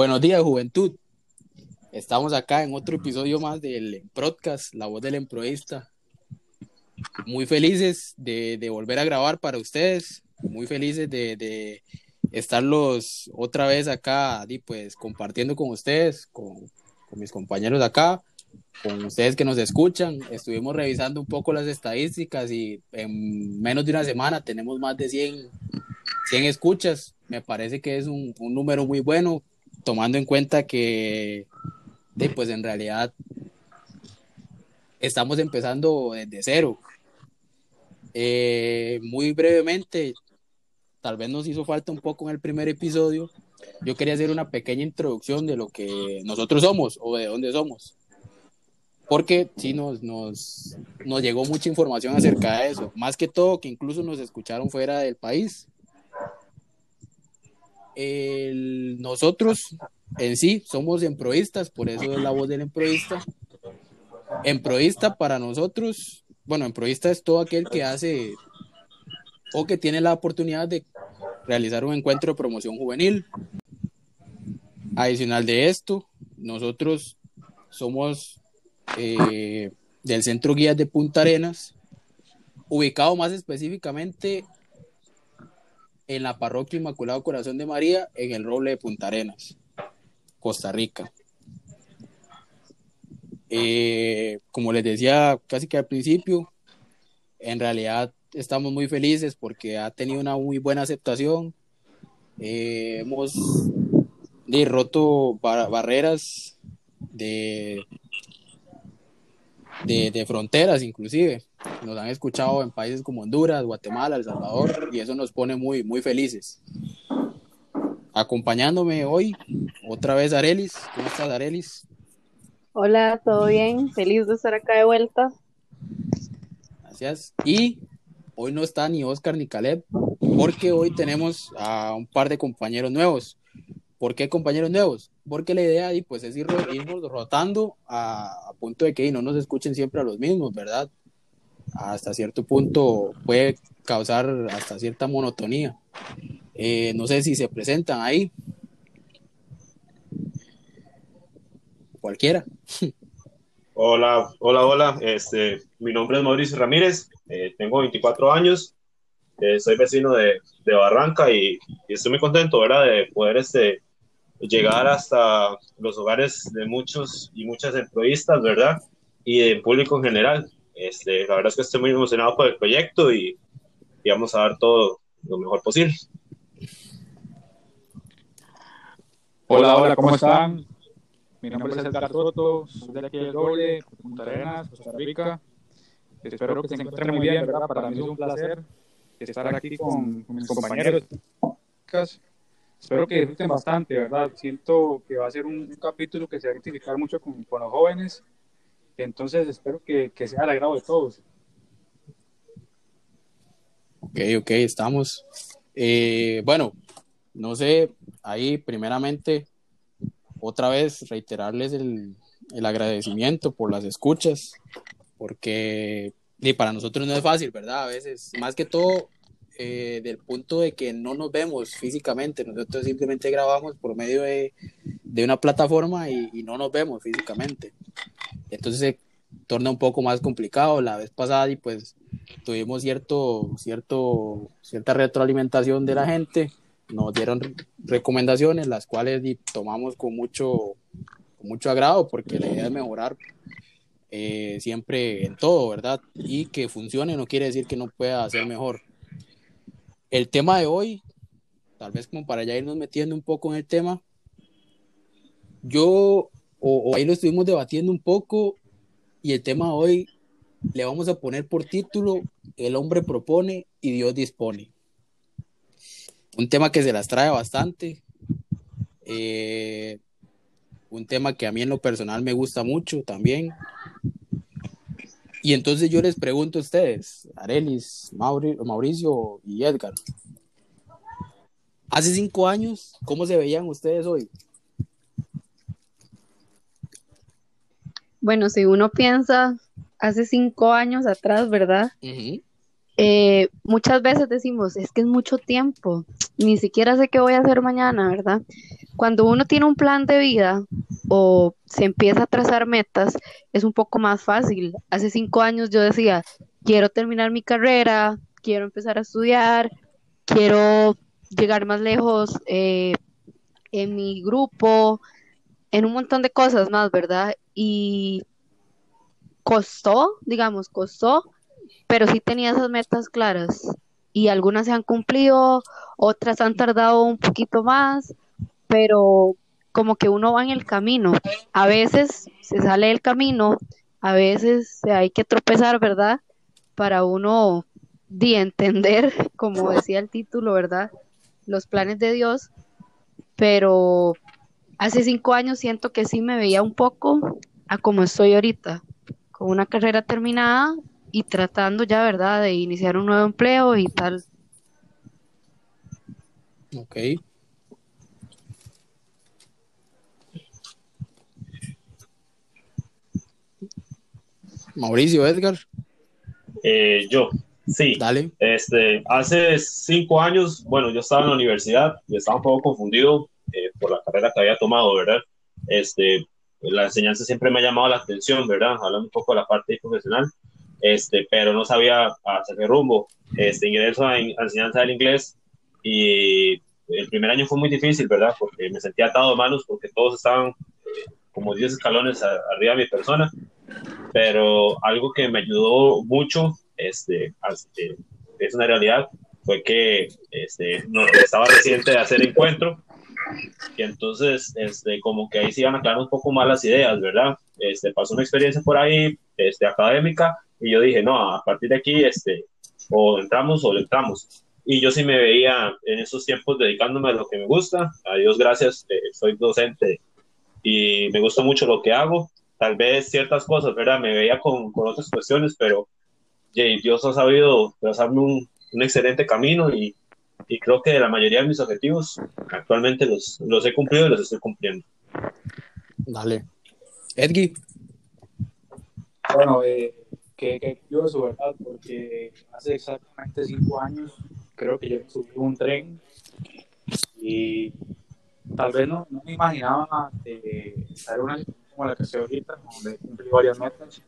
Buenos días, juventud. Estamos acá en otro episodio más del podcast La Voz del Emproísta. Muy felices de, volver a grabar para ustedes, muy felices de, estarlos otra vez acá, pues compartiendo con ustedes, con, mis compañeros de acá, con ustedes que nos escuchan. Estuvimos revisando un poco las estadísticas y en menos de una semana tenemos más de 100, 100 escuchas. Me parece que es un número muy bueno tomando en cuenta que, pues en realidad estamos empezando desde cero. Eh, muy brevemente, tal vez nos hizo falta un poco en el primer episodio. Yo quería hacer una pequeña introducción de lo que nosotros somos o de dónde somos. Porque sí nos, nos, nos llegó mucha información acerca de eso. Más que todo, que incluso nos escucharon fuera del país nosotros en sí somos emproístas, por eso es la voz del emproísta. Emproísta para nosotros, bueno, emproísta es todo aquel que hace o que tiene la oportunidad de realizar un encuentro de promoción juvenil. Adicional de esto, nosotros somos eh, del Centro Guías de Punta Arenas, ubicado más específicamente en la parroquia Inmaculado Corazón de María, en el Roble de Punta Arenas, Costa Rica. Eh, como les decía casi que al principio, en realidad estamos muy felices porque ha tenido una muy buena aceptación. Eh, hemos roto barreras de, de, fronteras inclusive. Nos han escuchado en países como Honduras, Guatemala, El Salvador y eso nos pone muy, muy felices. Acompañándome hoy, otra vez Arelis. ¿Cómo estás, Arelis? Hola, ¿todo bien? Feliz de estar acá de vuelta. Gracias. Y hoy no está ni Oscar ni Caleb, porque hoy tenemos a un par de compañeros nuevos. ¿Por qué compañeros nuevos? Porque la idea pues, es ir, rotando a, punto de que no nos escuchen siempre a los mismos, ¿verdad? Hasta cierto punto puede causar hasta cierta monotonía. Eh, no sé si se presentan ahí. Cualquiera. Hola, hola, hola. Este, mi nombre es Mauricio Ramírez, eh, tengo 24 años, eh, soy vecino de, de Barranca y, y, estoy muy contento, ¿verdad? De poder este, llegar hasta los hogares de muchos y muchas empleistas, ¿verdad? Y de público en general. Este, la verdad es que estoy muy emocionado por el proyecto y, vamos a dar todo lo mejor posible. Hola, hola, ¿cómo están? Mi nombre es Edgar Soto, soy de aquí del Doble, Punta Arenas, Costa Rica. Espero que se encuentren muy bien, ¿verdad? Para mí es un placer estar aquí con, con mis compañeros. Espero que disfruten bastante, ¿verdad? Siento que va a ser un, capítulo que se va a identificar mucho con, con, los jóvenes. Entonces espero que, que sea al agrado de todos. Ok, ok, estamos. Eh, bueno, no sé, ahí primeramente, otra vez reiterarles el, el agradecimiento por las escuchas, porque y para nosotros no es fácil, ¿verdad? A veces, más que todo, eh, del punto de que no nos vemos físicamente, nosotros simplemente grabamos por medio de, de una plataforma y, no nos vemos físicamente. Entonces se torna un poco más complicado. La vez pasada y pues tuvimos cierto, cierto, cierta retroalimentación de la gente, nos dieron recomendaciones, las cuales tomamos con mucho, mucho agrado porque la idea es mejorar eh, siempre en todo, ¿verdad? Y que funcione no quiere decir que no pueda ser mejor. El tema de hoy, tal vez como para ya irnos metiendo un poco en el tema, yo, o, ahí lo estuvimos debatiendo un poco, y el tema de hoy le vamos a poner por título El hombre propone y Dios dispone. Un tema que se las trae bastante. Eh, un tema que a mí en lo personal me gusta mucho también. Y entonces yo les pregunto a ustedes, Arelis, Mauricio y Edgar, hace cinco años, ¿cómo se veían ustedes hoy? Bueno, si uno piensa hace cinco años atrás, ¿verdad? Eh, muchas veces decimos, es que es mucho tiempo, ni siquiera sé qué voy a hacer mañana, ¿verdad? Cuando uno tiene un plan de vida o se empieza a trazar metas, es un poco más fácil. Hace cinco años yo decía, quiero terminar mi carrera, quiero empezar a estudiar, quiero llegar más lejos eh, en mi grupo, en un montón de cosas más, ¿verdad? Y costó, digamos, costó pero sí tenía esas metas claras y algunas se han cumplido, otras han tardado un poquito más, pero como que uno va en el camino. A veces se sale del camino, a veces hay que tropezar, ¿verdad? Para uno de entender, como decía el título, ¿verdad? Los planes de Dios, pero hace cinco años siento que sí me veía un poco a como estoy ahorita, con una carrera terminada, y tratando ya, ¿verdad?, de iniciar un nuevo empleo y tal. Ok. Mauricio, Edgar. Eh, yo, sí. Dale. Este, hace cinco años, bueno, yo estaba en la universidad y estaba un poco confundido eh, por la carrera que había tomado, ¿verdad? Este, la enseñanza siempre me ha llamado la atención, ¿verdad? Hablando un poco de la parte profesional este, pero no sabía hacia qué rumbo. Este, ingreso a, enseñanza del inglés y el primer año fue muy difícil, ¿verdad? Porque me sentía atado de manos porque todos estaban eh, como 10 escalones arriba de mi persona, pero algo que me ayudó mucho, este, este, es una realidad, fue que este, no, estaba reciente de hacer encuentro y entonces este, como que ahí se iban a aclarar un poco más las ideas, ¿verdad? Este, pasó una experiencia por ahí este, académica y yo dije, no, a partir de aquí, este, o entramos o entramos. Y yo sí me veía en esos tiempos dedicándome a lo que me gusta. A Dios gracias, eh, soy docente y me gusta mucho lo que hago. Tal vez ciertas cosas, ¿verdad? Me veía con, con otras cuestiones, pero Dios ha sabido trazarme un, un excelente camino y, y, creo que la mayoría de mis objetivos actualmente los, los he cumplido y los estoy cumpliendo. Dale. Edgy. Bueno, eh, que, curioso, ¿verdad? Porque hace exactamente cinco años creo que yo subí un tren y tal vez no, no me imaginaba eh, estar una situación como la que estoy ahorita, donde cumplí varias metas,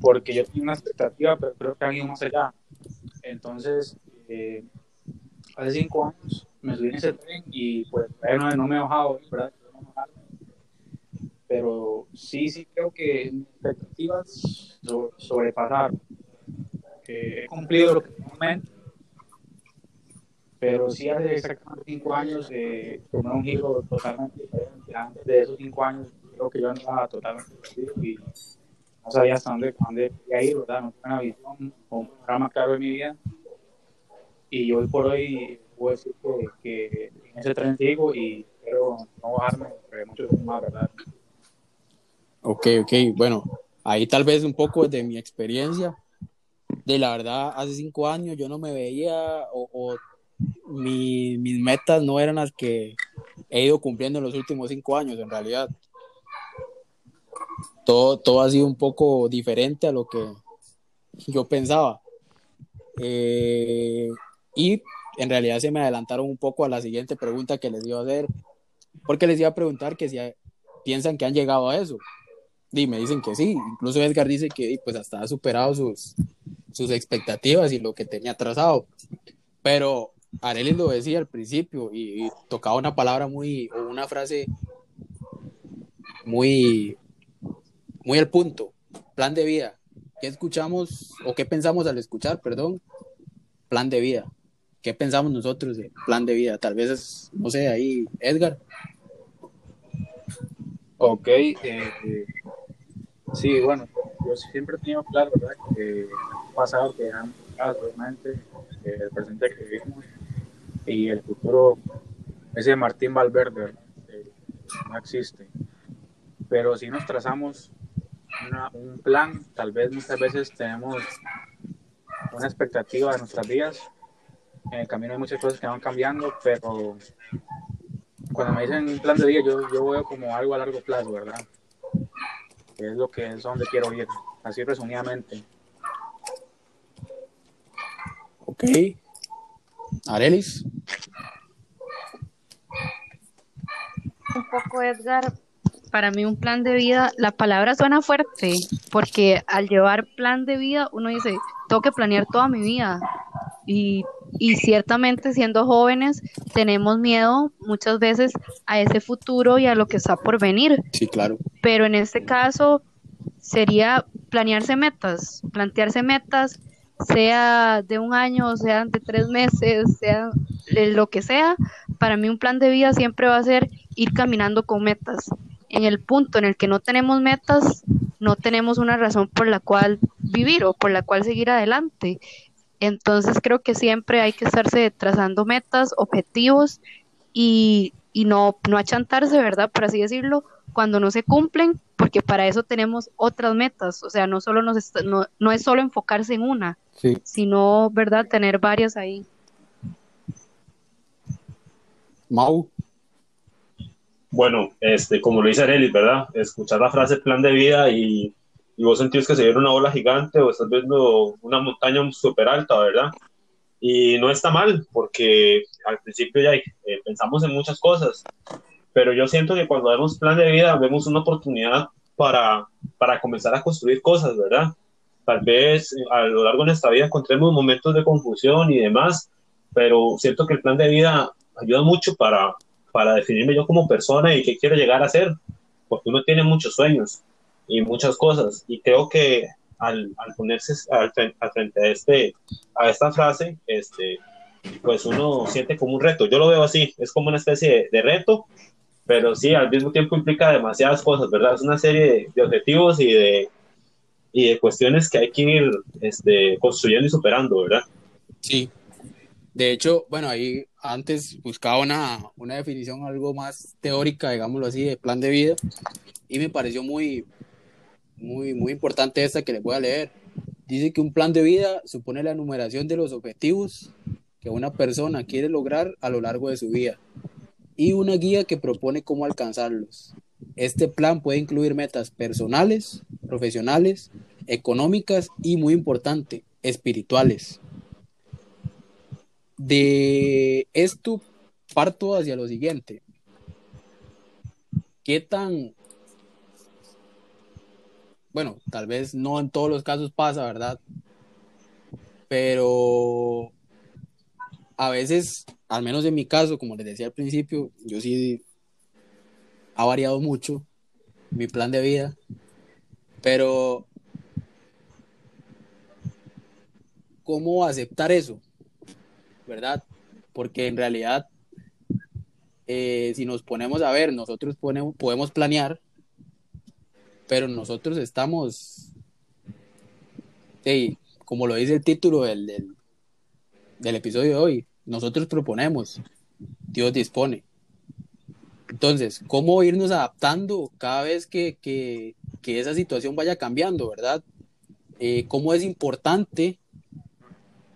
porque yo tenía una expectativa, pero creo que han ido más allá. Entonces, eh, hace cinco años me subí en ese tren y pues no, no me he bajado, ¿verdad? Pero sí, sí creo que mis expectativas sobrepasaron. he cumplido lo que mente, pero sí hace exactamente cinco años eh, un giro totalmente diferente. Antes de esos cinco años creo que yo andaba totalmente perdido y no sabía hasta dónde, dónde quería ir, ¿verdad? No tenía una visión o un programa claro de mi vida. Y hoy por hoy puedo decir que, que en ese tren sigo y quiero no bajarme mucho más, ¿verdad? Ok, ok, bueno, ahí tal vez un poco de mi experiencia. De la verdad, hace cinco años yo no me veía o, mis metas no eran las que he ido cumpliendo en los últimos cinco años, en realidad. Todo, todo ha sido un poco diferente a lo que yo pensaba. Eh, y en realidad se me adelantaron un poco a la siguiente pregunta que les iba a hacer, porque les iba a preguntar que si piensan que han llegado a eso. Y me dicen que sí, incluso Edgar dice que pues hasta ha superado sus, sus expectativas y lo que tenía trazado. Pero Arelis lo decía al principio y, tocaba una palabra muy, o una frase muy, muy al punto, plan de vida. ¿Qué escuchamos o qué pensamos al escuchar, perdón? Plan de vida. ¿Qué pensamos nosotros de plan de vida? Tal vez es, no sé, ahí, Edgar. Ok, eh, Sí, bueno, yo siempre he tenido claro, ¿verdad? Que pasado que han realmente, el presente que vivimos y el futuro, ese Martín Valverde, no existe. Pero si nos trazamos un plan, tal vez muchas veces tenemos una expectativa de nuestras vidas. En el camino hay muchas cosas que van cambiando, pero cuando me dicen un plan de vida, yo, yo veo como algo a largo plazo, ¿verdad? Es lo que es donde quiero ir, así resumidamente. Ok. Arelis. Un poco, Edgar. Para mí un plan de vida, la palabra suena fuerte, porque al llevar plan de vida uno dice, tengo que planear toda mi vida. Y, y ciertamente siendo jóvenes tenemos miedo muchas veces a ese futuro y a lo que está por venir. Sí, claro. Pero en este caso sería planearse metas, plantearse metas, sea de un año, sea de tres meses, sea de lo que sea. Para mí un plan de vida siempre va a ser ir caminando con metas. En el punto en el que no tenemos metas, no tenemos una razón por la cual vivir o por la cual seguir adelante. Entonces creo que siempre hay que estarse trazando metas, objetivos y, y no, no achantarse, ¿verdad? Por así decirlo, cuando no se cumplen, porque para eso tenemos otras metas. O sea, no, solo nos está- no, no es solo enfocarse en una, Sí. sino, ¿verdad? Tener varias ahí. Mau. Bueno, este, como lo dice Arelis, ¿verdad? Escuchar la frase plan de vida y, y vos sentís que se viene una ola gigante o estás viendo una montaña súper alta, ¿verdad? Y no está mal, porque al principio ya eh, pensamos en muchas cosas, pero yo siento que cuando vemos plan de vida vemos una oportunidad para, para comenzar a construir cosas, ¿verdad? Tal vez eh, a lo largo de nuestra vida encontremos momentos de confusión y demás, pero siento que el plan de vida ayuda mucho para, para definirme yo como persona y qué quiero llegar a ser, porque uno tiene muchos sueños y muchas cosas, y creo que al, al ponerse al, al frente a, este, a esta frase, este, pues uno siente como un reto, yo lo veo así, es como una especie de, de reto, pero sí, al mismo tiempo implica demasiadas cosas, ¿verdad? Es una serie de, de objetivos y de, y de cuestiones que hay que ir este, construyendo y superando, ¿verdad? Sí. De hecho, bueno, ahí antes buscaba una, una definición algo más teórica, digámoslo así, de plan de vida, y me pareció muy, muy, muy importante esta que les voy a leer. Dice que un plan de vida supone la enumeración de los objetivos que una persona quiere lograr a lo largo de su vida y una guía que propone cómo alcanzarlos. Este plan puede incluir metas personales, profesionales, económicas y, muy importante, espirituales. De esto parto hacia lo siguiente. ¿Qué tan... Bueno, tal vez no en todos los casos pasa, ¿verdad? Pero a veces, al menos en mi caso, como les decía al principio, yo sí ha variado mucho mi plan de vida, pero ¿cómo aceptar eso? ¿Verdad? Porque en realidad, eh, si nos ponemos a ver, nosotros ponemos, podemos planear, pero nosotros estamos, como lo dice el título del, del, del episodio de hoy, nosotros proponemos, Dios dispone. Entonces, ¿cómo irnos adaptando cada vez que, que, que esa situación vaya cambiando, verdad? Eh, ¿Cómo es importante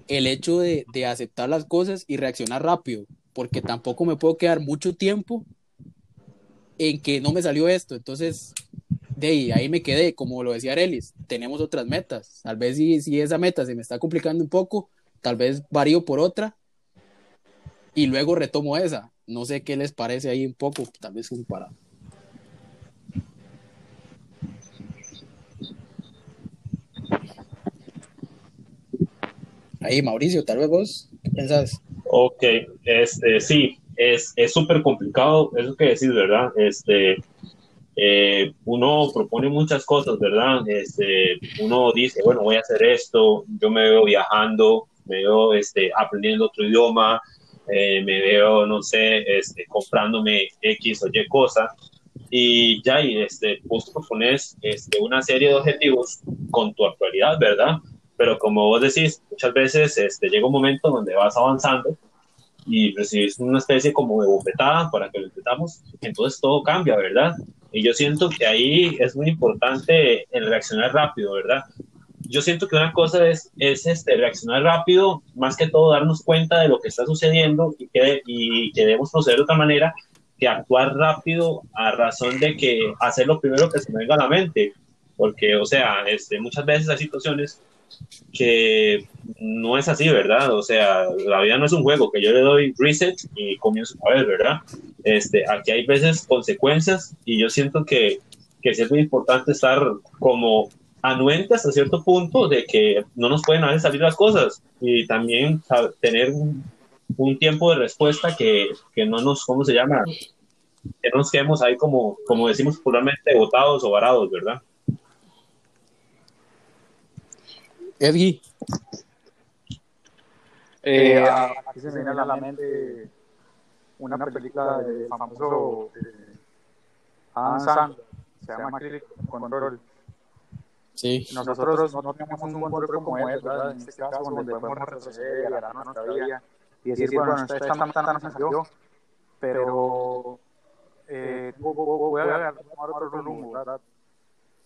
el hecho de, de, aceptar las cosas y reaccionar rápido? Porque tampoco me puedo quedar mucho tiempo en que no me salió esto. Entonces, de ahí, me quedé, como lo decía Arelis, tenemos otras metas. Tal vez si, si esa meta se me está complicando un poco, tal vez varío por otra y luego retomo esa. No sé qué les parece ahí un poco, tal vez como para. Ahí, Mauricio, tal vez vos, ¿qué pensás? Ok, este, sí, es súper complicado eso que decís, ¿verdad? Este, eh, uno propone muchas cosas, ¿verdad? Este, uno dice, bueno, voy a hacer esto, yo me veo viajando, me veo este, aprendiendo otro idioma, eh, me veo, no sé, este, comprándome X o Y cosa, y ya, y este, vos propones este, una serie de objetivos con tu actualidad, ¿verdad? Pero como vos decís, muchas veces este, llega un momento donde vas avanzando y recibís una especie como de bofetada para que lo intentamos, entonces todo cambia, ¿verdad? Y yo siento que ahí es muy importante el reaccionar rápido, ¿verdad? Yo siento que una cosa es, es este, reaccionar rápido, más que todo darnos cuenta de lo que está sucediendo y que, y que debemos proceder de otra manera que actuar rápido a razón de que hacer lo primero que se me venga a la mente. Porque, o sea, este, muchas veces hay situaciones que no es así, ¿verdad? O sea, la vida no es un juego que yo le doy reset y comienzo a ver, ¿verdad? Este, aquí hay veces consecuencias y yo siento que, que es muy importante estar como anuente hasta cierto punto de que no nos pueden hacer salir las cosas y también tener un, un tiempo de respuesta que, que, no nos, ¿cómo se llama? Que no nos quedemos ahí como, como decimos popularmente, botados o varados, ¿verdad? Edgy. Eh, aquí se me viene a la mente una película de famoso eh, Adam Sandler, se llama Control. Sí. Nosotros no tenemos un control como él, ¿verdad? En este caso, donde podemos retroceder y agarrar nuestra vida y decir, bueno, esta esta tan no salió, pero eh, voy a agarrar otro rumbo, ¿verdad?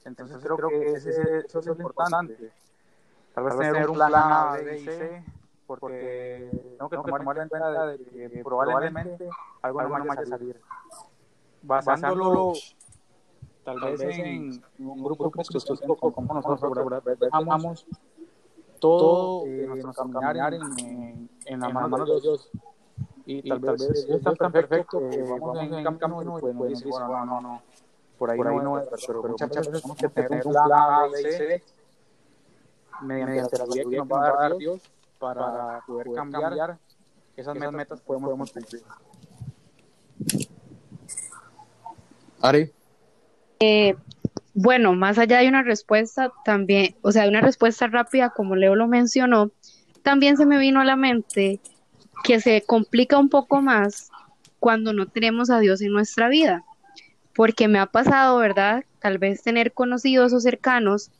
Entonces creo que eso es importante. Tal vez tener un plan A, B y C, porque tengo que tomar en cuenta de que probablemente algo no vaya a salir. Basándolo tal vez en un grupo que como nosotros, dejamos todo nuestro caminar en, en la mano de Dios. Y tal vez Dios es tan perfecto que vamos en un camino y pues nos dice, bueno, no, no, por ahí no es, pero muchas veces tenemos que tener un plan A, B y C mediante la vida que nos va a dar Dios para poder cambiar esas metas podemos cumplir. Ari. Eh, bueno, más allá de una respuesta también, o sea, de una respuesta rápida, como Leo lo mencionó, también se me vino a la mente que se complica un poco más cuando no tenemos a Dios en nuestra vida, porque me ha pasado, ¿verdad? Tal vez tener conocidos o cercanos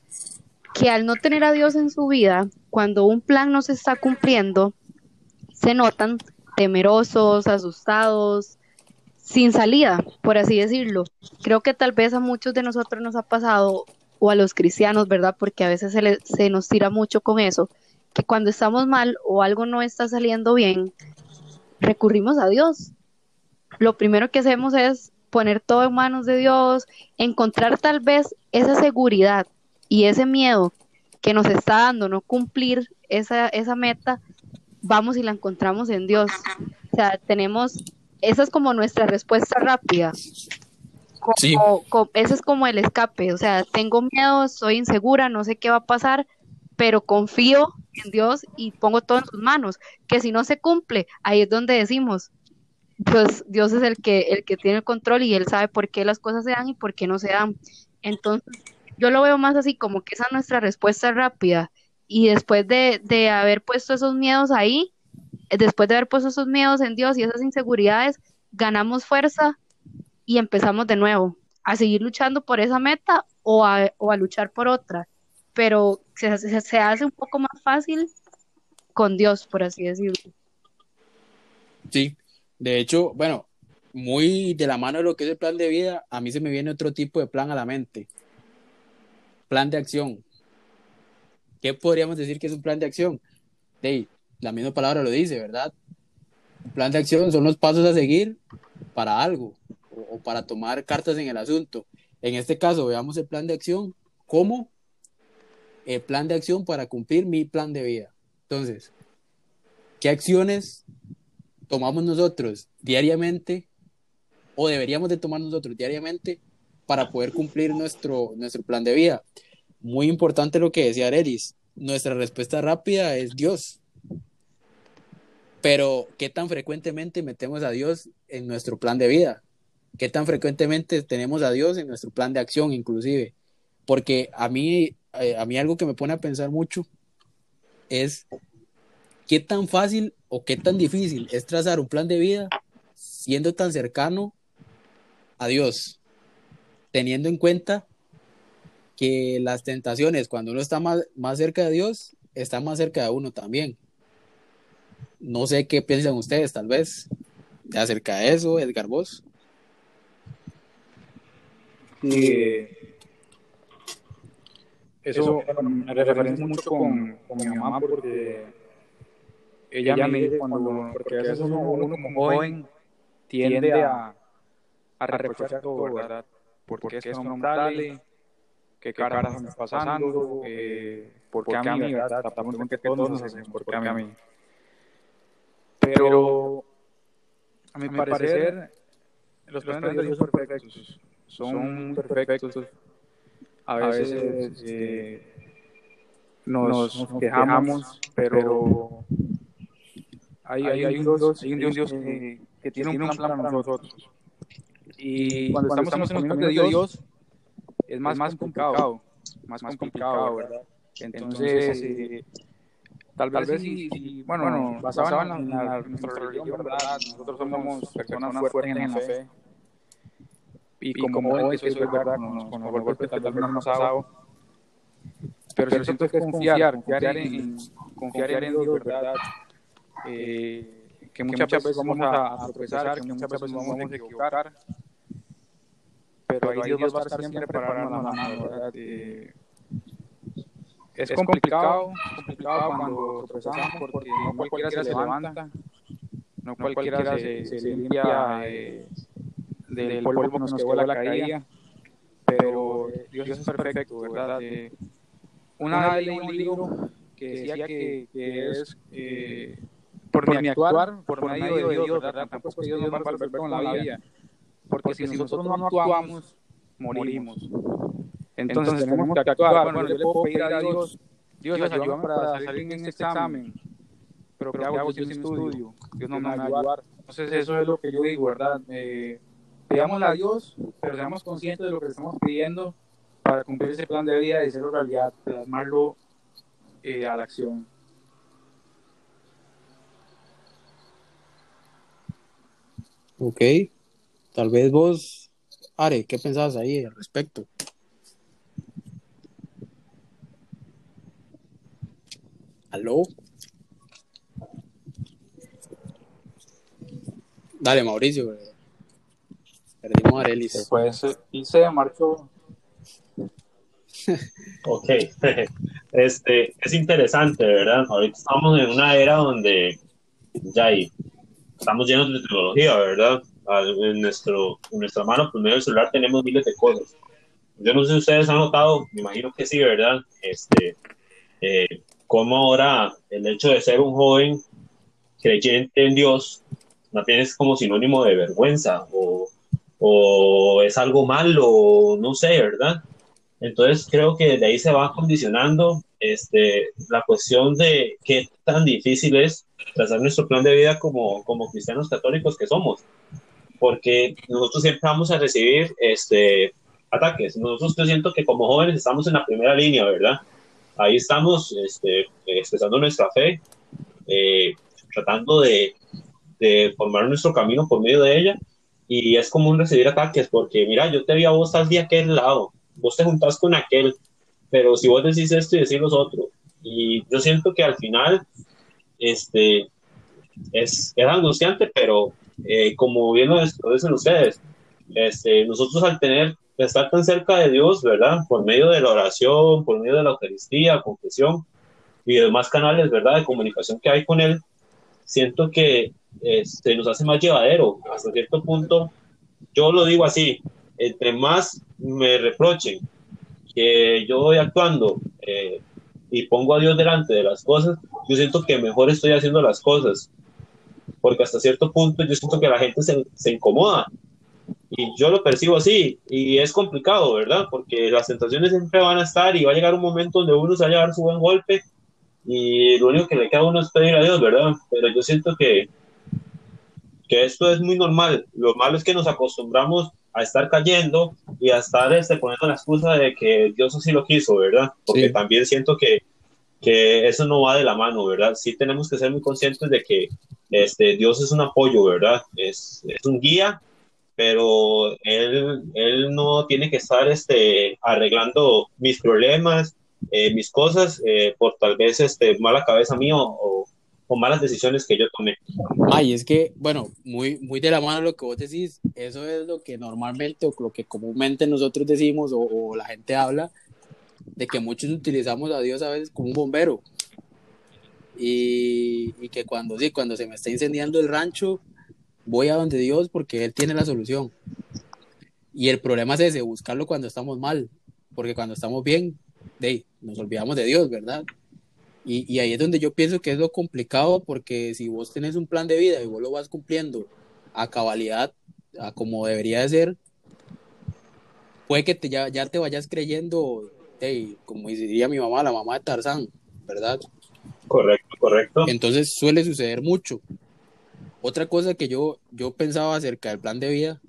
que al no tener a Dios en su vida, cuando un plan no se está cumpliendo, se notan temerosos, asustados, sin salida, por así decirlo. Creo que tal vez a muchos de nosotros nos ha pasado, o a los cristianos, ¿verdad? Porque a veces se, se nos tira mucho con eso, que cuando estamos mal o algo no está saliendo bien, recurrimos a Dios. Lo primero que hacemos es poner todo en manos de Dios, encontrar tal vez esa seguridad y ese miedo que nos está dando no cumplir esa, esa meta, vamos y la encontramos en Dios. O sea, tenemos, esa es como nuestra respuesta rápida. Sí. ese es como el escape, o sea, tengo miedo, soy insegura, no sé qué va a pasar, pero confío en Dios y pongo todo en sus manos, que si no se cumple, ahí es donde decimos, pues Dios es el que, el que tiene el control y Él sabe por qué las cosas se dan y por qué no se dan. Entonces, yo lo veo más así como que esa es nuestra respuesta rápida. Y después de, de haber puesto esos miedos ahí, después de haber puesto esos miedos en Dios y esas inseguridades, ganamos fuerza y empezamos de nuevo a seguir luchando por esa meta o a, o a luchar por otra. Pero se, se, se hace un poco más fácil con Dios, por así decirlo. Sí, de hecho, bueno, muy de la mano de lo que es el plan de vida, a mí se me viene otro tipo de plan a la mente plan de acción. ¿Qué podríamos decir que es un plan de acción? La misma palabra lo dice, ¿verdad? Plan de acción son los pasos a seguir para algo o, para tomar cartas en el asunto. En este caso, veamos el plan de acción como el plan de acción para cumplir mi plan de vida. Entonces, ¿qué acciones tomamos nosotros diariamente o deberíamos de tomar nosotros diariamente para poder cumplir nuestro, nuestro plan de vida. Muy importante lo que decía Arelis, nuestra respuesta rápida es Dios. Pero, ¿qué tan frecuentemente metemos a Dios en nuestro plan de vida? ¿Qué tan frecuentemente tenemos a Dios en nuestro plan de acción, inclusive? Porque a mí, eh, a mí algo que me pone a pensar mucho es qué tan fácil o qué tan difícil es trazar un plan de vida siendo tan cercano a Dios teniendo en cuenta que las tentaciones, cuando uno está más, más cerca de Dios, está más cerca de uno también. No sé qué piensan ustedes, tal vez, acerca de eso, Edgar Vos. Sí. Eso, me referencia mucho con, con, mi mamá porque ella, me dice cuando, porque a veces uno, uno como joven tiende a, a reprochar todo, ¿verdad? Porque es nombrable, qué caras están pasando, eh, ¿por qué a mí, verdad? Tampoco que todos nos hacemos, ¿por qué a mí? Pero, a mi parecer, los planes de Dios son perfectos, son perfectos. A veces eh, nos, quejamos, pero hay, hay, un Dios, hay un Dios que, que tiene un plan para nosotros. Y cuando, estamos, en los caminos de Dios, es más, más complicado, más, complicado, ¿verdad? Entonces, eh, tal, vez bueno, basado en, nuestra religión, ¿verdad? Nosotros somos personas fuertes en la fe. Y como eso es verdad, con, con los golpes que tal vez nos ha dado. Pero, Pero siento que es confiar, confiar en, confiar en Dios, ¿verdad? Eh, que muchas, veces vamos a, tropezar, que muchas veces vamos a equivocar, pero ahí Dios va a estar siempre preparando la mano, ¿verdad? Eh, es complicado, complicado cuando tropezamos porque no cualquiera se levanta, no cualquiera se, se limpia eh, del polvo que nos quedó la caída, pero Dios es perfecto, ¿verdad? Eh, una vez leí un libro que decía que, que es eh, por mi actuar, por medio de Dios, ¿verdad? Tampoco es que Dios nos va a en la vida, porque si nosotros no actuamos, morimos. Entonces, tenemos que actuar. Bueno, yo le puedo pedir a Dios, Dios, ayúdame para salir en este examen, pero ¿qué hago si un estudio? Dios no me va a ayudar. Entonces, eso es lo que yo digo, ¿verdad? Eh, pidámosle a Dios, pero seamos conscientes de lo que estamos pidiendo para cumplir ese plan de vida y hacerlo realidad, plasmarlo eh, a la acción. Ok, tal vez vos, Are, ¿qué pensabas ahí al respecto? ¿Aló? Dale, Mauricio. Perdimos a Arelis. Pues y se marchó. ok, este, es interesante, ¿verdad? Ahorita estamos en una era donde ya hay, estamos llenos de tecnología, ¿verdad? En, nuestro, en nuestra mano, por medio del celular, tenemos miles de cosas. Yo no sé si ustedes han notado, me imagino que sí, ¿verdad? Este, eh, cómo ahora el hecho de ser un joven creyente en Dios, no es como sinónimo de vergüenza o, o es algo malo, no sé, ¿verdad? Entonces creo que de ahí se va condicionando este, la cuestión de qué tan difícil es trazar nuestro plan de vida como, como cristianos católicos que somos, porque nosotros siempre vamos a recibir este, ataques. Nosotros yo siento que como jóvenes estamos en la primera línea, ¿verdad? Ahí estamos este, expresando nuestra fe, eh, tratando de, de formar nuestro camino por medio de ella, y es común recibir ataques, porque mira, yo te vi a vos tal día aquel lado, vos te juntás con aquel, pero si vos decís esto y decís los otros, y yo siento que al final, este, es, es angustiante, pero eh, como bien lo dicen ustedes, este, nosotros al tener, estar tan cerca de Dios, ¿verdad? Por medio de la oración, por medio de la Eucaristía, confesión y demás canales, ¿verdad? De comunicación que hay con Él, siento que este, nos hace más llevadero. Hasta cierto punto, yo lo digo así, entre más me reprochen que yo voy actuando eh, y pongo a Dios delante de las cosas, yo siento que mejor estoy haciendo las cosas. Porque hasta cierto punto yo siento que la gente se, se incomoda. Y yo lo percibo así. Y es complicado, ¿verdad? Porque las tentaciones siempre van a estar y va a llegar un momento donde uno se va a llevar su buen golpe. Y lo único que le queda a uno es pedir a Dios, ¿verdad? Pero yo siento que, que esto es muy normal. Lo malo es que nos acostumbramos a estar cayendo y a estar este, poniendo la excusa de que Dios así lo quiso, ¿verdad? Porque también siento que, que eso no va de la mano, ¿verdad? Sí tenemos que ser muy conscientes de que este, Dios es un apoyo, ¿verdad? Es, es un guía, pero él, él no tiene que estar este, arreglando mis problemas, eh, mis cosas, eh, por tal vez este, mala cabeza mío o, o malas decisiones que yo tomé. Ay, es que, bueno, muy, muy de la mano lo que vos decís, eso es lo que normalmente o lo que comúnmente nosotros decimos o, o la gente habla, de que muchos utilizamos a Dios a veces como un bombero. Y, y, que cuando sí, cuando se me está incendiando el rancho, voy a donde Dios porque Él tiene la solución. Y el problema es ese, buscarlo cuando estamos mal, porque cuando estamos bien, de, nos olvidamos de Dios, ¿verdad? Y, y ahí es donde yo pienso que es lo complicado porque si vos tenés un plan de vida y vos lo vas cumpliendo a cabalidad, a como debería de ser, puede que te, ya, ya te vayas creyendo, hey, como diría mi mamá, la mamá de Tarzán, ¿verdad? Correcto, correcto. Entonces suele suceder mucho. Otra cosa que yo, yo pensaba acerca del plan de vida,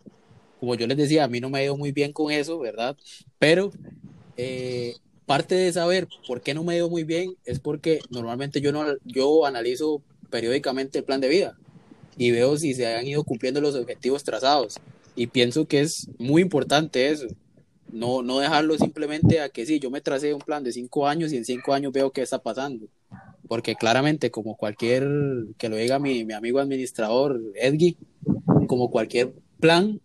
como yo les decía, a mí no me ha ido muy bien con eso, ¿verdad? Pero eh, parte de saber por qué no me ha ido muy bien es porque normalmente yo, no, yo analizo periódicamente el plan de vida y veo si se han ido cumpliendo los objetivos trazados. Y pienso que es muy importante eso. No, no dejarlo simplemente a que sí, yo me tracé un plan de cinco años y en cinco años veo qué está pasando porque claramente como cualquier, que lo diga mi, mi amigo administrador Edgy, como cualquier plan,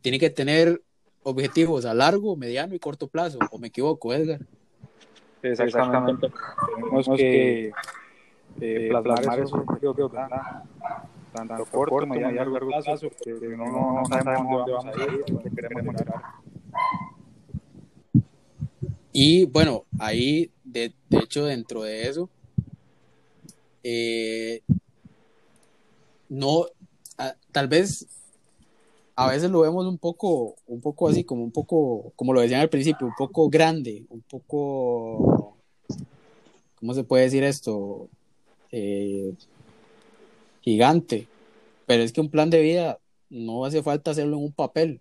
tiene que tener objetivos a largo, mediano y corto plazo, o me equivoco, Edgar. Exactamente. Tenemos que eh, plasmar esos objetivos, tanto corto, mediano y largo plazo, porque no, no, no sabemos dónde vamos a ir, dónde queremos llegar. Y bueno, ahí, de, hecho, dentro de eso, eh, no, tal vez a veces lo vemos un poco, un poco así, como un poco, como lo decían al principio, un poco grande, un poco, ¿cómo se puede decir esto? Eh, gigante. Pero es que un plan de vida no hace falta hacerlo en un papel,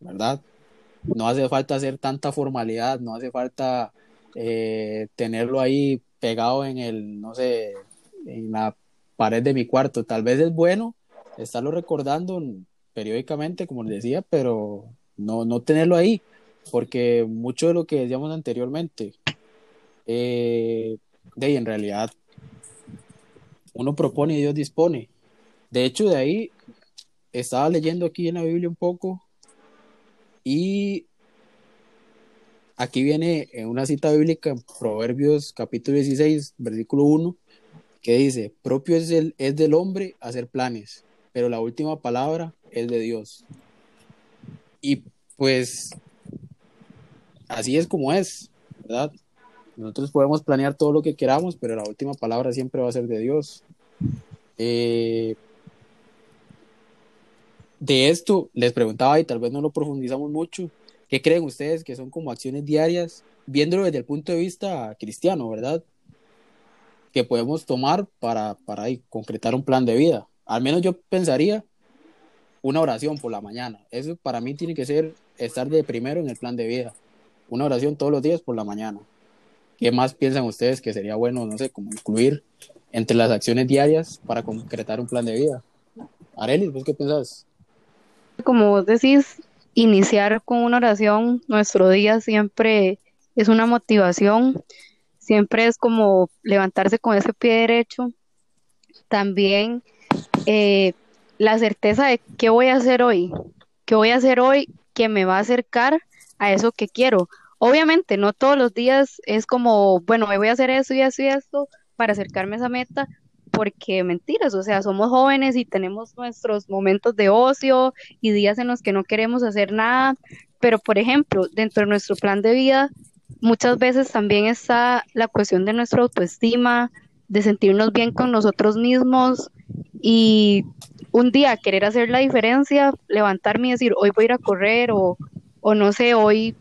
¿verdad? No hace falta hacer tanta formalidad, no hace falta eh, tenerlo ahí pegado en el, no sé, en la pared de mi cuarto. Tal vez es bueno estarlo recordando periódicamente, como les decía, pero no, no tenerlo ahí, porque mucho de lo que decíamos anteriormente, eh, de en realidad uno propone y Dios dispone. De hecho, de ahí estaba leyendo aquí en la Biblia un poco y aquí viene en una cita bíblica en Proverbios capítulo 16, versículo 1, que dice, propio es, el, es del hombre hacer planes, pero la última palabra es de Dios. Y pues así es como es, ¿verdad? Nosotros podemos planear todo lo que queramos, pero la última palabra siempre va a ser de Dios. Eh, de esto les preguntaba y tal vez no lo profundizamos mucho. ¿Qué creen ustedes que son como acciones diarias, viéndolo desde el punto de vista cristiano, verdad? que podemos tomar para, para concretar un plan de vida. Al menos yo pensaría una oración por la mañana. Eso para mí tiene que ser estar de primero en el plan de vida. Una oración todos los días por la mañana. ¿Qué más piensan ustedes que sería bueno, no sé, como incluir entre las acciones diarias para concretar un plan de vida? Arelis, ¿vos qué pensás? Como vos decís, iniciar con una oración nuestro día siempre es una motivación siempre es como levantarse con ese pie derecho. También eh, la certeza de qué voy a hacer hoy, qué voy a hacer hoy que me va a acercar a eso que quiero. Obviamente, no todos los días es como, bueno, me voy a hacer eso y eso y esto para acercarme a esa meta, porque mentiras, o sea, somos jóvenes y tenemos nuestros momentos de ocio y días en los que no queremos hacer nada, pero por ejemplo, dentro de nuestro plan de vida muchas veces también está la cuestión de nuestra autoestima, de sentirnos bien con nosotros mismos y un día querer hacer la diferencia, levantarme y decir, hoy voy a ir a correr o, o no sé, hoy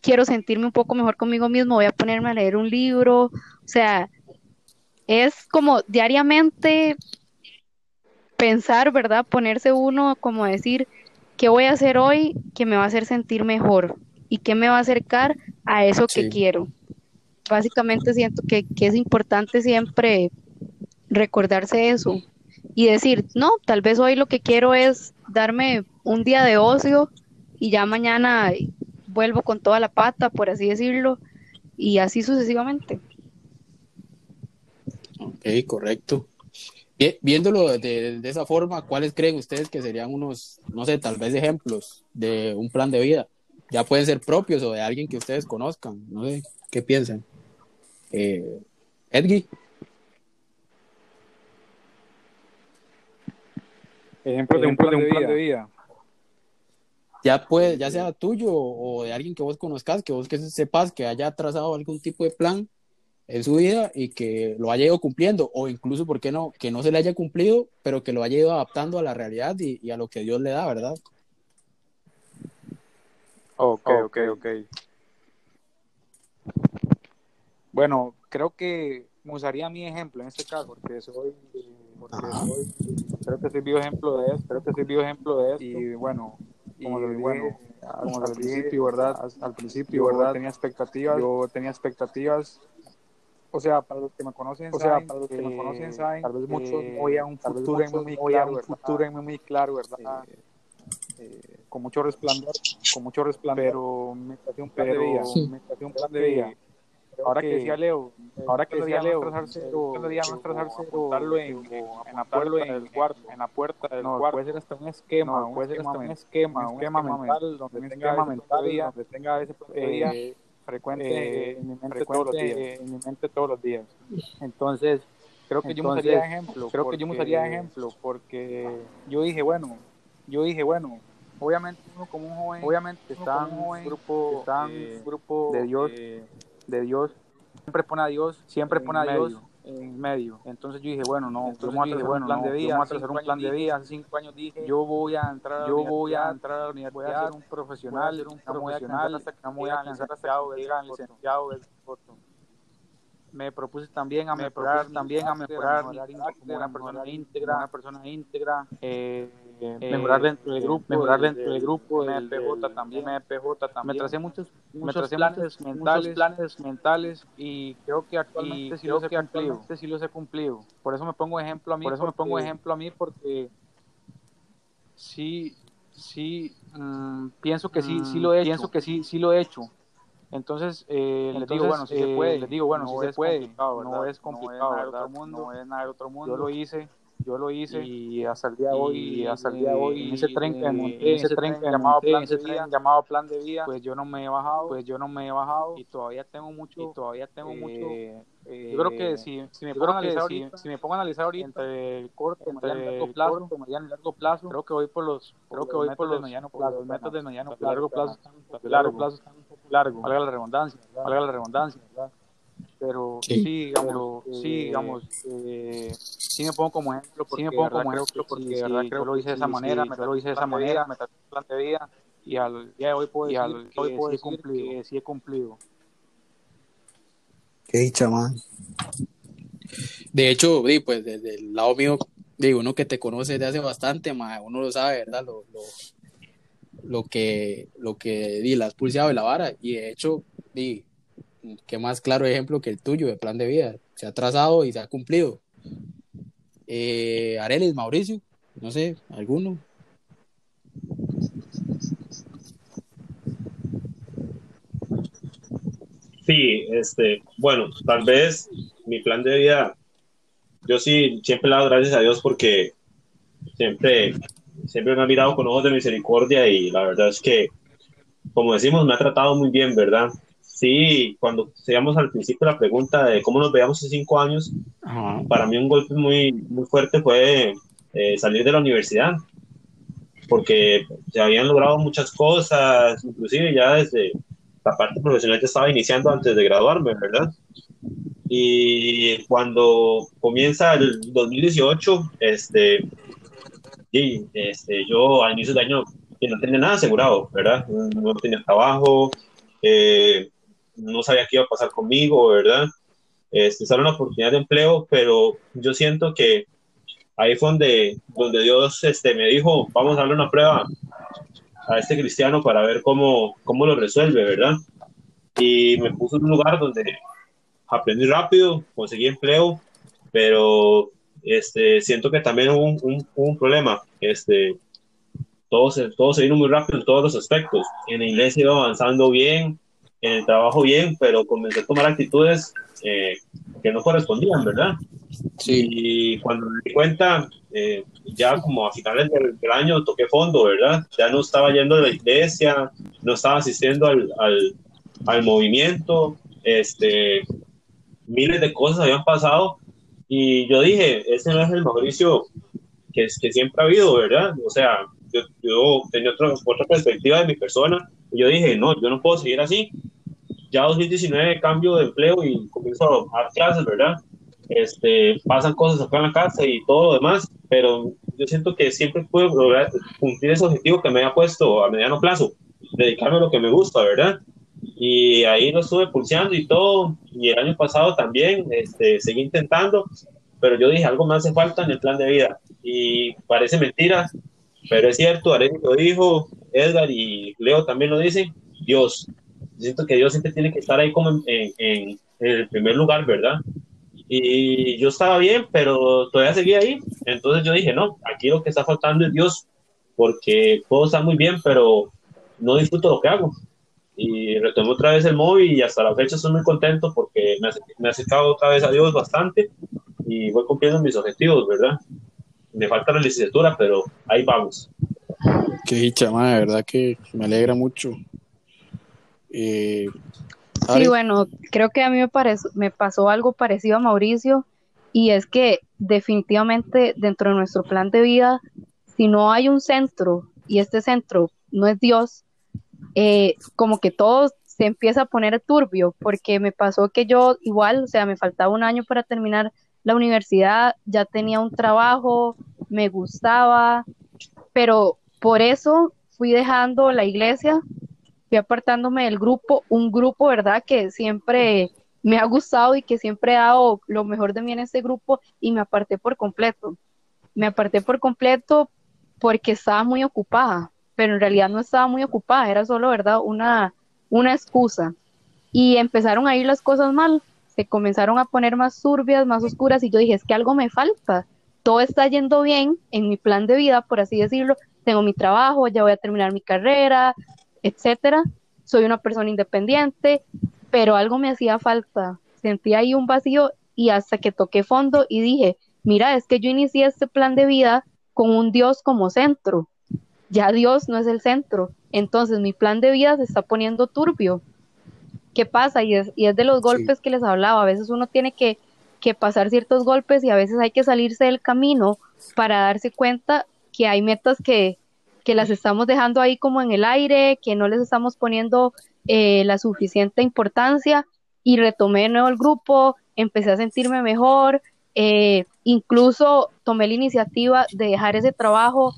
quiero sentirme un poco mejor conmigo mismo, voy a ponerme a leer un libro, o sea, es como diariamente pensar, ¿verdad? Ponerse uno como decir, ¿qué voy a hacer hoy que me va a hacer sentir mejor? ¿Y qué me va a acercar a eso que quiero. Básicamente siento que, es importante siempre recordarse eso y decir, no, tal vez hoy lo que quiero es darme un día de ocio y ya mañana vuelvo con toda la pata, por así decirlo, y así sucesivamente. Ok, correcto. Viéndolo de, de, esa forma, ¿cuáles creen ustedes que serían unos, no sé, tal vez ejemplos de un plan de vida? ya pueden ser propios o de alguien que ustedes conozcan, no sé, ¿qué piensan? Eh, Edgy. Ejemplo de un plan de vida. ya puede, ya sea tuyo o de alguien que vos conozcas, que vos que sepas que haya trazado algún tipo de plan en su vida y que lo haya ido cumpliendo, o incluso, ¿por qué no? Que no se le haya cumplido, pero que lo haya ido adaptando a la realidad y, y a lo que Dios le da, ¿verdad? Ok, ok, ok. Bueno, creo que me usaría mi ejemplo en este caso, porque soy, porque soy creo que soy vivo ejemplo de esto, creo que soy vivo ejemplo de esto. Y bueno, como y, bueno, como al principio, ¿verdad? Al principio, ¿verdad? Tenía expectativas, yo tenía expectativas o sea, para los que me conocen, o sea, para los que me conocen saben, tal vez muchos hoy a un futuro en muy claro, un futuro muy claro, ¿verdad? Eh, eh, con mucho resplandor, con mucho resplandor, pero me pasé un plan de vida, me pasé un plan de vida. Ahora que decía Leo, ahora que decía Leo, cada día más trazarse o darlo en, en la puerta del cuarto, en la puerta del no, cuarto. Puede ser hasta un esquema, puede ser hasta un esquema, un esquema mental donde tenga mental, donde tenga ese día frecuente, eh, en, mi mente todos los días. en mi mente todos los días. Entonces, creo que Entonces, yo me usaría ejemplo. Creo porque, que yo me usaría ejemplo porque yo dije, bueno, yo dije, bueno, obviamente uno como un joven, obviamente está un grupo, está en grupo de Dios, de Dios, siempre pone a Dios, siempre pone a Dios en medio. Entonces yo dije, bueno, no, Entonces vamos a hacer bueno, un plan de vida, vamos a hacer un plan de vida. Hace cinco años dije, yo voy a entrar, yo voy a entrar a la universidad, voy a ser un profesional, ser un profesional, hasta que no voy a alcanzar hasta licenciado del foto. Me propuse también a mejorar, también a mejorar como una persona íntegra, una persona íntegra. Eh, eh, mejorar dentro del grupo, mejorar dentro del grupo, MPJ también, MPJ también. Me tracé muchos, me tracé planes mentales, planes mentales y creo que actualmente sí los he cumplido, sí los he cumplido. Por eso me pongo ejemplo a mí, por eso me pongo ejemplo a mí porque sí, sí, mmm, pienso que sí, sí lo he hecho, pienso que sí, sí lo he hecho. Entonces, eh, Entonces, les digo, bueno, si eh, se puede, les digo, bueno, no si se puede, no es complicado, no es nada de otro mundo. Yo lo hice, yo lo hice y hasta el día de hoy, hasta el día de hoy, en ese tren que monté, en ese tren que llamado plan de vida, llamado plan de vida, pues yo no me he bajado, pues yo no me he bajado y todavía tengo mucho, y todavía tengo eh, mucho. Eh, yo creo que si, si me pongo a analizar ahorita, si, me pongo a analizar ahorita entre el corto, entre el largo plazo, corto, mediano y largo plazo, creo que voy por los, creo que voy por los mediano plazo, los métodos de mediano plazo, largo plazo, largo plazo largo, valga la redundancia, valga la redundancia. Pero sí, sí digamos, eh, sí, digamos eh, sí me pongo como ejemplo porque, sí me pongo como ejemplo porque sí, verdad creo que lo hice de esa manera, me lo hice de esa manera, me traté plan de vida y al día de hoy puedo decir, al, que, hoy puedo sí decir cumplido. que sí he cumplido. Qué dicha, man. De hecho, pues desde el lado mío, digo, uno que te conoce desde hace bastante, man, uno lo sabe, ¿verdad? Lo, lo, lo que, lo que di, la has pulseado de la vara, y de hecho, di, qué más claro ejemplo que el tuyo de plan de vida. Se ha trazado y se ha cumplido. Eh, Arelis, Mauricio, no sé, alguno. Sí, este, bueno, tal vez mi plan de vida, yo sí siempre le doy gracias a Dios porque siempre, siempre me ha mirado con ojos de misericordia y la verdad es que, como decimos, me ha tratado muy bien, ¿verdad? Sí, cuando llegamos al principio la pregunta de cómo nos veíamos hace cinco años, Ajá. para mí un golpe muy, muy fuerte fue eh, salir de la universidad, porque se habían logrado muchas cosas, inclusive ya desde la parte profesional ya estaba iniciando antes de graduarme, ¿verdad? Y cuando comienza el 2018, este, y, este, yo a inicios de año no tenía nada asegurado, ¿verdad? No tenía trabajo, eh, no sabía qué iba a pasar conmigo, ¿verdad? Este, era una oportunidad de empleo, pero yo siento que ahí fue donde, donde Dios este, me dijo, vamos a darle una prueba a este cristiano para ver cómo, cómo lo resuelve, ¿verdad? Y me puso en un lugar donde aprendí rápido, conseguí empleo, pero este, siento que también hubo un, un, un problema. Este, todo, se, todo se vino muy rápido en todos los aspectos. En la iglesia iba avanzando bien, en el trabajo bien, pero comencé a tomar actitudes eh, que no correspondían, ¿verdad? Sí. Y cuando me di cuenta, eh, ya como a finales del, del, año toqué fondo, ¿verdad? Ya no estaba yendo a la iglesia, no estaba asistiendo al, al, al movimiento, este, miles de cosas habían pasado y yo dije, ese no es el Mauricio que, que siempre ha habido, ¿verdad? O sea, yo, yo tenía otra, otra perspectiva de mi persona yo dije, no, yo no puedo seguir así. Ya 2019 cambio de empleo y comienzo a dar clases, ¿verdad? Este, pasan cosas acá en la casa y todo lo demás, pero yo siento que siempre puedo lograr cumplir ese objetivo que me había puesto a mediano plazo, dedicarme a lo que me gusta, ¿verdad? Y ahí lo estuve pulseando y todo, y el año pasado también este, seguí intentando, pero yo dije, algo me hace falta en el plan de vida, y parece mentira, pero es cierto, Arely lo dijo, Edgar y Leo también lo dicen, Dios. Siento que Dios siempre tiene que estar ahí como en, en, en el primer lugar, ¿verdad? Y yo estaba bien, pero todavía seguía ahí. Entonces yo dije, no, aquí lo que está faltando es Dios, porque puedo estar muy bien, pero no disfruto lo que hago. Y retomé otra vez el móvil y hasta la fecha estoy muy contento porque me, me he acercado otra vez a Dios bastante y voy cumpliendo mis objetivos, ¿verdad? Me falta la licenciatura, pero ahí vamos. Qué dicha, de verdad que me alegra mucho. Eh, sí, bueno, creo que a mí me pasó algo parecido a Mauricio y es que definitivamente dentro de nuestro plan de vida, si no hay un centro y este centro no es Dios, eh, como que todo se empieza a poner turbio, porque me pasó que yo igual, o sea, me faltaba un año para terminar la universidad, ya tenía un trabajo, me gustaba, pero por eso fui dejando la iglesia, fui apartándome del grupo, un grupo, ¿verdad? Que siempre me ha gustado y que siempre he dado lo mejor de mí en este grupo y me aparté por completo. Me aparté por completo porque estaba muy ocupada, pero en realidad no estaba muy ocupada, era solo, ¿verdad? Una, una excusa. Y empezaron a ir las cosas mal, comenzaron a poner más turbias, más oscuras y yo dije, es que algo me falta. Todo está yendo bien en mi plan de vida, por así decirlo. Tengo mi trabajo, ya voy a terminar mi carrera, etcétera. Soy una persona independiente, pero algo me hacía falta. Sentí ahí un vacío y hasta que toqué fondo y dije, mira, es que yo inicié este plan de vida con un Dios como centro. Ya Dios no es el centro. Entonces mi plan de vida se está poniendo turbio. ¿Qué pasa? Y es, y es de los golpes que les hablaba. A veces uno tiene que, que pasar ciertos golpes y a veces hay que salirse del camino para darse cuenta que hay metas que, que las estamos dejando ahí como en el aire, que no les estamos poniendo eh, la suficiente importancia y retomé de nuevo el grupo, empecé a sentirme mejor, eh, incluso tomé la iniciativa de dejar ese trabajo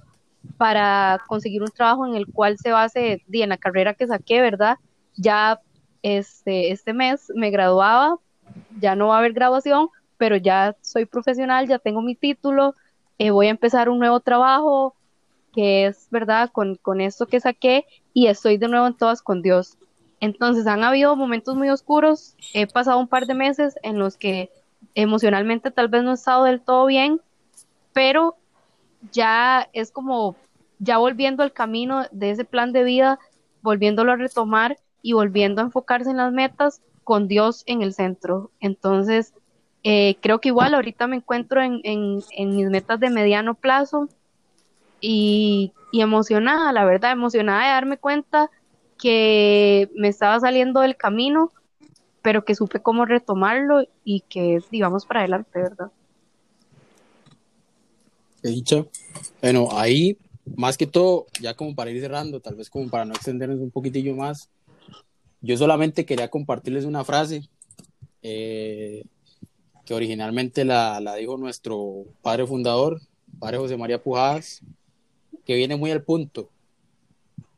para conseguir un trabajo en el cual se base en la carrera que saqué, ¿verdad? Ya este, este mes me graduaba, ya no va a haber graduación, pero ya soy profesional, ya tengo mi título, eh, voy a empezar un nuevo trabajo, que es, ¿verdad?, con, con esto que saqué y estoy de nuevo en todas con Dios. Entonces han habido momentos muy oscuros, he pasado un par de meses en los que emocionalmente tal vez no he estado del todo bien, pero ya es como ya volviendo al camino de ese plan de vida, volviéndolo a retomar y volviendo a enfocarse en las metas con Dios en el centro. Entonces, eh, creo que igual ahorita me encuentro en, en, en mis metas de mediano plazo, y, emocionada, la verdad, emocionada de darme cuenta que me estaba saliendo del camino, pero que supe cómo retomarlo y que digamos para adelante, ¿verdad? He dicho. Bueno, ahí, más que todo, ya como para ir cerrando, tal vez como para no extendernos un poquitillo más, yo solamente quería compartirles una frase eh, que originalmente la, la dijo nuestro padre fundador, padre José María Pujadas, que viene muy al punto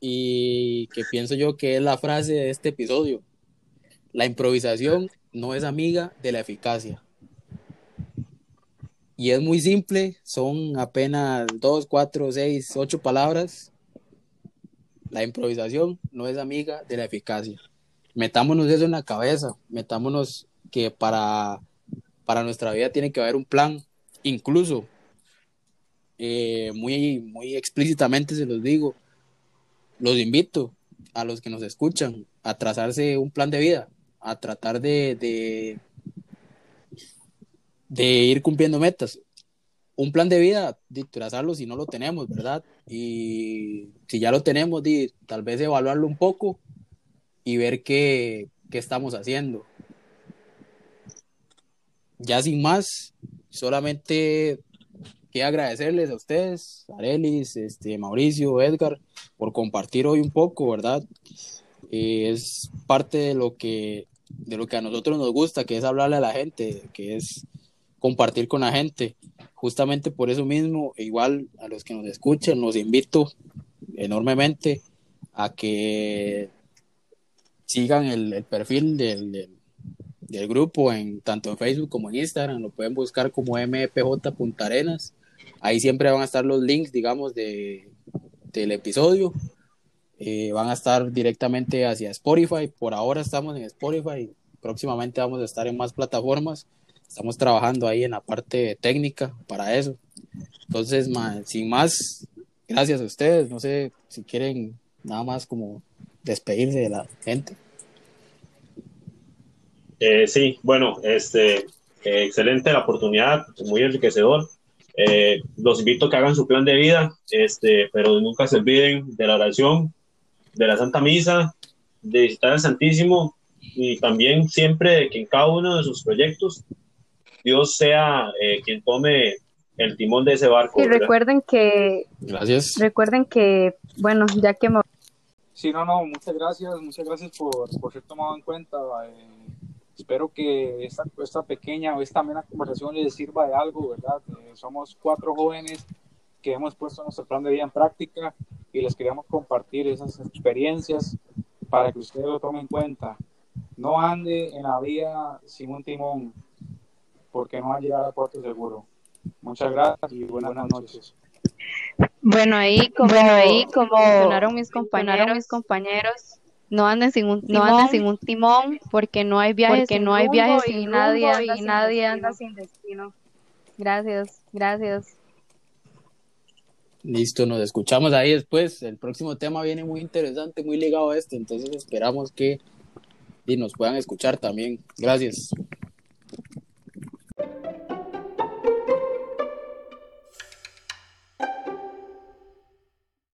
y que pienso yo que es la frase de este episodio. La improvisación no es amiga de la eficacia. Y es muy simple, son apenas dos, cuatro, seis, ocho palabras. La improvisación no es amiga de la eficacia. Metámonos eso en la cabeza, metámonos que para, para nuestra vida tiene que haber un plan, incluso eh, muy, muy explícitamente se los digo, los invito a los que nos escuchan a trazarse un plan de vida, a tratar de, de, ir cumpliendo metas. Un plan de vida, de trazarlo si no lo tenemos, ¿verdad? Y si ya lo tenemos, tal vez evaluarlo un poco y ver qué, qué estamos haciendo. Ya sin más, solamente quiero agradecerles a ustedes, Arelis, este, Mauricio, Edgar, por compartir hoy un poco, ¿verdad? Eh, es parte de lo que de lo que a nosotros nos gusta, que es hablarle a la gente, que es compartir con la gente. Justamente por eso mismo, igual a los que nos escuchen, los invito enormemente a que sigan el, perfil del, del, grupo en tanto en Facebook como en Instagram, lo pueden buscar como MPJ Puntarenas. Ahí siempre van a estar los links, digamos, de, del episodio. Eh, van a estar directamente hacia Spotify. Por ahora estamos en Spotify. Próximamente vamos a estar en más plataformas. Estamos trabajando ahí en la parte técnica para eso. Entonces, sin más, gracias a ustedes. No sé si quieren nada más como despedirse de la gente. Eh, sí, bueno, este, eh, excelente la oportunidad, muy enriquecedor. Eh, los invito a que hagan su plan de vida, este, pero nunca se olviden de la oración, de la Santa Misa, de visitar al Santísimo y también siempre de que en cada uno de sus proyectos Dios sea eh, quien tome el timón de ese barco. Y recuerden que... Gracias. Recuerden que, bueno, ya que... Sí, no, no, muchas gracias, muchas gracias por, por ser tomado en cuenta. Eh, espero que esta, esta pequeña o esta amena conversación les sirva de algo, ¿verdad? Eh, somos cuatro jóvenes que hemos puesto nuestro plan de vida en práctica y les queríamos compartir esas experiencias para que ustedes lo tomen en cuenta. No ande en la vía sin un timón, porque no va a llegar a puerto seguro. Muchas gracias y buenas, noches. Bueno, ahí como, bueno, ahí como sonaron mis compañeros, mis compañeros, no anden sin un timón, no anden sin un timón porque no hay viajes, porque no hay viajes y, nadie anda, y nadie anda sin destino. Gracias, gracias. Listo, nos escuchamos ahí después. El próximo tema viene muy interesante, muy ligado a este, entonces esperamos que y nos puedan escuchar también. Gracias.